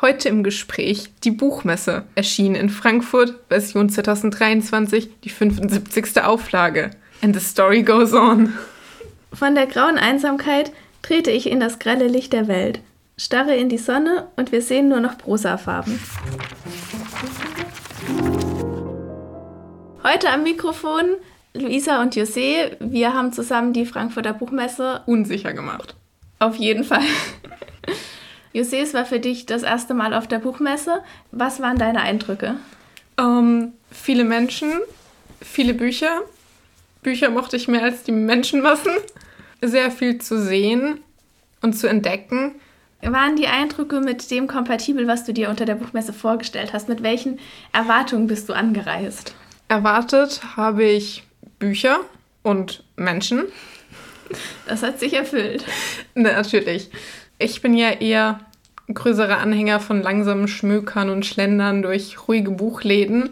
Heute im Gespräch die Buchmesse, erschienen in Frankfurt, Version 2023, die 75. Auflage. And the story goes on. Von der grauen Einsamkeit trete ich in das grelle Licht der Welt, starre in die Sonne und wir sehen nur noch Prosafarben. Heute am Mikrofon Luisa und José. Wir haben zusammen die Frankfurter Buchmesse unsicher gemacht. Auf jeden Fall. José, es war für dich das erste Mal auf der Buchmesse. Was waren deine Eindrücke? Ähm, viele Menschen, viele Bücher. Bücher mochte ich mehr als die Menschenmassen. Sehr viel zu sehen und zu entdecken. Waren die Eindrücke mit dem kompatibel, was du dir unter der Buchmesse vorgestellt hast? Mit welchen Erwartungen bist du angereist? Erwartet habe ich Bücher und Menschen. Das hat sich erfüllt. Natürlich. Ich bin ja eher größerer Anhänger von langsamen Schmökern und Schlendern durch ruhige Buchläden.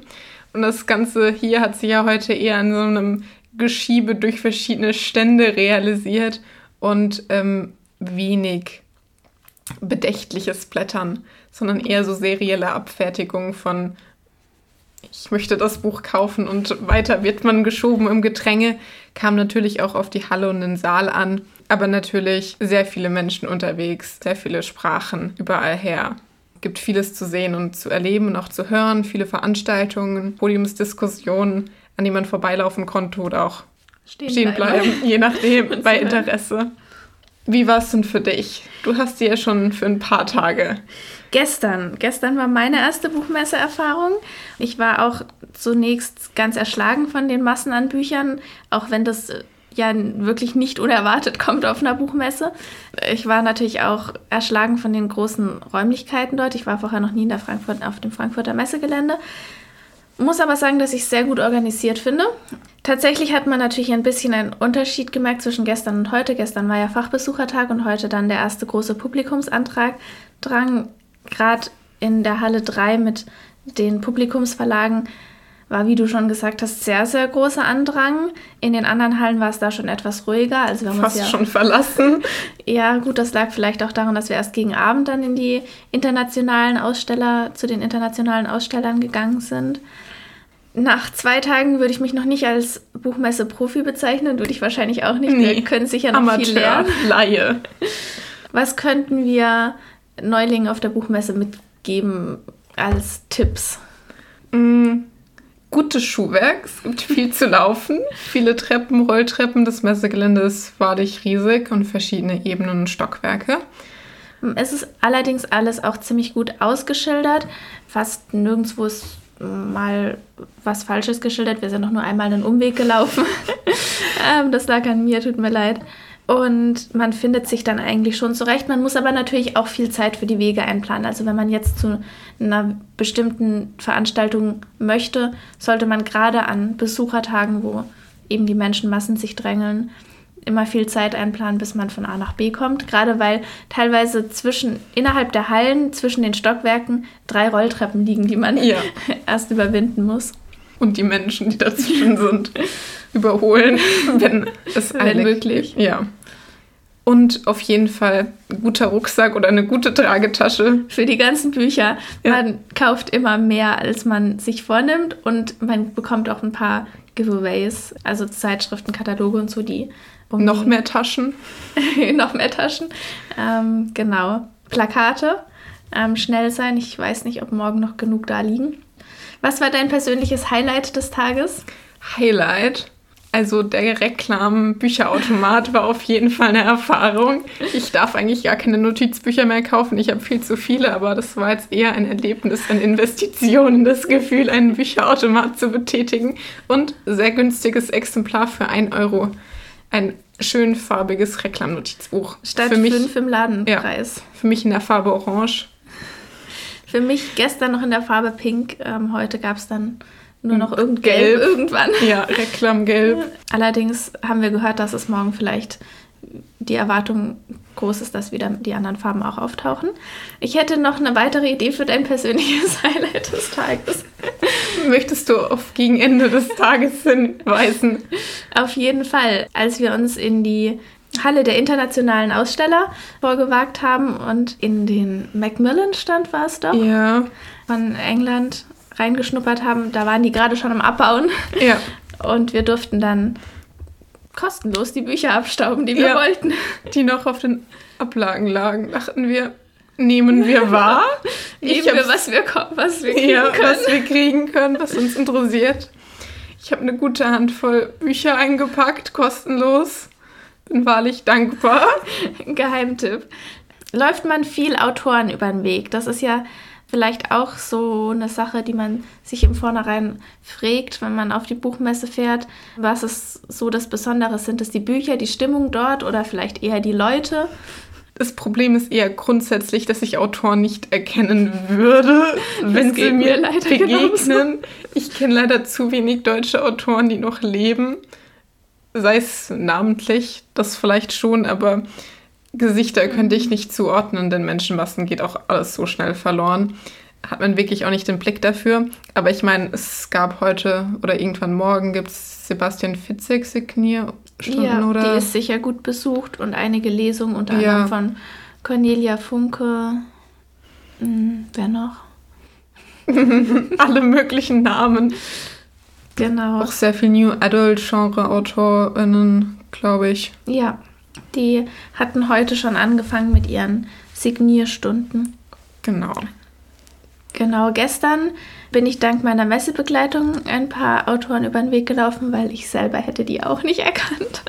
Und das Ganze hier hat sich ja heute eher in so einem Geschiebe durch verschiedene Stände realisiert und ähm, wenig bedächtliches Blättern, sondern eher so serielle Abfertigung von ich möchte das Buch kaufen und weiter wird man geschoben im Gedränge, kam natürlich auch auf die Halle und den Saal an, aber natürlich sehr viele Menschen unterwegs, sehr viele Sprachen überall her. Gibt vieles zu sehen und zu erleben und auch zu hören, viele Veranstaltungen, Podiumsdiskussionen, an die man vorbeilaufen konnte oder auch stehen, stehen bleiben, bleiben je nachdem, bei Interesse. Wie war es denn für dich? Du hast sie ja schon für ein paar Tage. Gestern. Gestern war meine erste Buchmesseerfahrung. Ich war auch zunächst ganz erschlagen von den Massen an Büchern, auch wenn das äh, ja wirklich nicht unerwartet kommt auf einer Buchmesse. Ich war natürlich auch erschlagen von den großen Räumlichkeiten dort. Ich war vorher noch nie in der Frankfurt, auf dem Frankfurter Messegelände. Muss aber sagen, dass ich es sehr gut organisiert finde. Tatsächlich hat man natürlich ein bisschen einen Unterschied gemerkt zwischen gestern und heute. Gestern war ja Fachbesuchertag und heute dann der erste große Publikumsantrag drang. Gerade in der Halle 3 mit den Publikumsverlagen war, wie du schon gesagt hast, sehr, sehr großer Andrang. In den anderen Hallen war es da schon etwas ruhiger. Also wir haben Fast ja, schon verlassen. Ja, gut, das lag vielleicht auch daran, dass wir erst gegen Abend dann in die internationalen Aussteller, zu den internationalen Ausstellern gegangen sind. Nach zwei Tagen würde ich mich noch nicht als Buchmesse-Profi bezeichnen, würde ich wahrscheinlich auch nicht. Nee. Wir können sicher noch Amateur, viel lernen. Laie. Was könnten wir Neulingen auf der Buchmesse mitgeben als Tipps? Mm, gutes Schuhwerk. Es gibt viel zu laufen. Viele Treppen, Rolltreppen. Das Messegelände ist wahrlich riesig und verschiedene Ebenen und Stockwerke. Es ist allerdings alles auch ziemlich gut ausgeschildert. Fast nirgendwo ist mal was Falsches geschildert. Wir sind noch nur einmal einen Umweg gelaufen. ähm, das lag an mir, tut mir leid. Und man findet sich dann eigentlich schon zurecht. Man muss aber natürlich auch viel Zeit für die Wege einplanen. Also wenn man jetzt zu einer bestimmten Veranstaltung möchte, sollte man gerade an Besuchertagen, wo eben die Menschenmassen sich drängeln, immer viel Zeit einplanen, bis man von A nach B kommt. Gerade weil teilweise zwischen, innerhalb der Hallen, zwischen den Stockwerken, drei Rolltreppen liegen, die man ja. erst überwinden muss. Und die Menschen, die dazwischen sind, überholen, wenn es wenn möglich. Ja. Und auf jeden Fall ein guter Rucksack oder eine gute Tragetasche. Für die ganzen Bücher. Ja. Man kauft immer mehr, als man sich vornimmt. Und man bekommt auch ein paar Giveaways, also Zeitschriften, Kataloge und so, die um noch mehr Taschen. noch mehr Taschen. Ähm, genau. Plakate. Ähm, schnell sein. Ich weiß nicht, ob morgen noch genug da liegen. Was war dein persönliches Highlight des Tages? Highlight? Also der Reklam-Bücherautomat war auf jeden Fall eine Erfahrung. Ich darf eigentlich gar keine Notizbücher mehr kaufen. Ich habe viel zu viele, aber das war jetzt eher ein Erlebnis, eine Investition, das Gefühl, einen Bücherautomat zu betätigen. Und sehr günstiges Exemplar für 1 Euro ein schön farbiges Reklamnotizbuch. Statt für mich, fünf im Ladenpreis. Ja, für mich in der Farbe Orange. Für mich gestern noch in der Farbe Pink. Ähm, heute gab es dann nur noch irgend Gelb, Gelb irgendwann. Ja, Reklamgelb. Allerdings haben wir gehört, dass es morgen vielleicht die Erwartung groß ist, dass wieder die anderen Farben auch auftauchen. Ich hätte noch eine weitere Idee für dein persönliches Highlight des Tages. Möchtest du auf gegen Ende des Tages hinweisen? Auf jeden Fall. Als wir uns in die Halle der internationalen Aussteller vorgewagt haben und in den Macmillan-Stand war es doch, Ja. von England reingeschnuppert haben. Da waren die gerade schon am Abbauen. Ja. Und wir durften dann kostenlos die Bücher abstauben, die wir Ja. wollten. Die noch auf den Ablagen lagen. Dachten wir, nehmen wir wahr? Nehmen Ich wir, was wir, was wir kriegen ja, können. was wir kriegen können, was uns interessiert. Ich habe eine gute Handvoll Bücher eingepackt, kostenlos. Bin wahrlich dankbar. Geheimtipp. Läuft man viel Autoren über den Weg? Das ist ja vielleicht auch so eine Sache, die man sich im Vornherein fragt, wenn man auf die Buchmesse fährt. Was ist so das Besondere? Sind es die Bücher, die Stimmung dort oder vielleicht eher die Leute? Das Problem ist eher grundsätzlich, dass ich Autoren nicht erkennen würde, wenn sie mir, mir leider begegnen. Ich kenne leider zu wenig deutsche Autoren, die noch leben. Sei es namentlich, das vielleicht schon, aber Gesichter könnte ich nicht zuordnen, denn Menschenmassen geht auch alles so schnell verloren. Hat man wirklich auch nicht den Blick dafür. Aber ich meine, es gab heute oder irgendwann morgen gibt es Sebastian Fitzek Signierstunden ja, oder die ist sicher gut besucht und einige Lesungen unter Ja. anderem von Cornelia Funke. Hm, wer noch? alle möglichen Namen. Genau. Auch sehr viel New Adult Genre AutorInnen, glaube ich. Ja, die hatten heute schon angefangen mit ihren Signierstunden. Genau. Genau, gestern bin ich dank meiner Messebegleitung ein paar Autoren über den Weg gelaufen, weil ich selber hätte die auch nicht erkannt,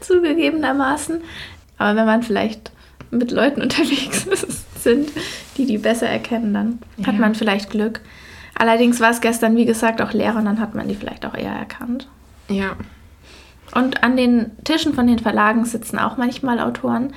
zugegebenermaßen. Aber wenn man vielleicht mit Leuten unterwegs ist, sind, die die besser erkennen, dann hat Ja. man vielleicht Glück. Allerdings war es gestern, wie gesagt, auch leer und dann hat man die vielleicht auch eher erkannt. Ja. Und an den Tischen von den Verlagen sitzen auch manchmal Autoren.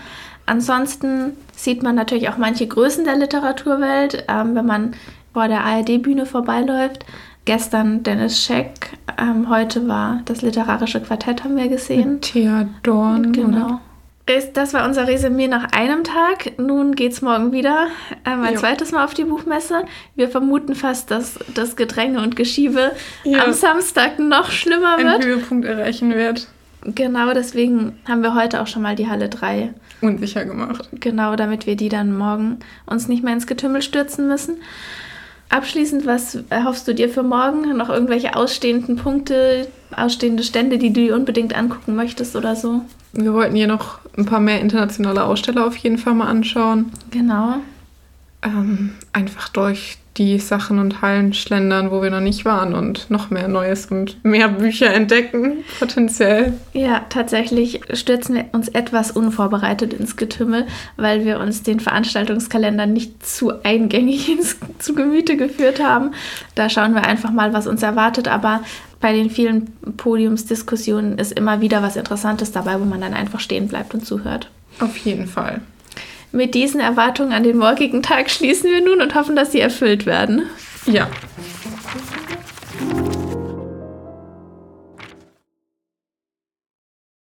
Ansonsten sieht man natürlich auch manche Größen der Literaturwelt, ähm, wenn man vor der ARD-Bühne vorbeiläuft. Gestern Dennis Scheck, ähm, heute war das literarische Quartett, haben wir gesehen. Thea Dorn. Genau. Oder? Das war unser Resümee nach einem Tag. Nun geht's morgen wieder ähm, ein Ja. zweites Mal auf die Buchmesse. Wir vermuten fast, dass das Gedränge und Geschiebe Ja. am Samstag noch schlimmer wird. Höhepunkt erreichen wird. Genau, deswegen haben wir heute auch schon mal die Halle 3. Unsicher gemacht. Genau, damit wir die dann morgen uns nicht mehr ins Getümmel stürzen müssen. Abschließend, was erhoffst du dir für morgen? Noch irgendwelche ausstehenden Punkte, ausstehende Stände, die du dir unbedingt angucken möchtest oder so? Wir wollten hier noch ein paar mehr internationale Aussteller auf jeden Fall mal anschauen. Genau. Ähm, einfach durch die Sachen und Hallen schlendern, wo wir noch nicht waren und noch mehr Neues und mehr Bücher entdecken, potenziell. Ja, tatsächlich stürzen wir uns etwas unvorbereitet ins Getümmel, weil wir uns den Veranstaltungskalender nicht zu eingängig ins, zu Gemüte geführt haben. Da schauen wir einfach mal, was uns erwartet. Aber bei den vielen Podiumsdiskussionen ist immer wieder was Interessantes dabei, wo man dann einfach stehen bleibt und zuhört. Auf jeden Fall. Mit diesen Erwartungen an den morgigen Tag schließen wir nun und hoffen, dass sie erfüllt werden. Ja,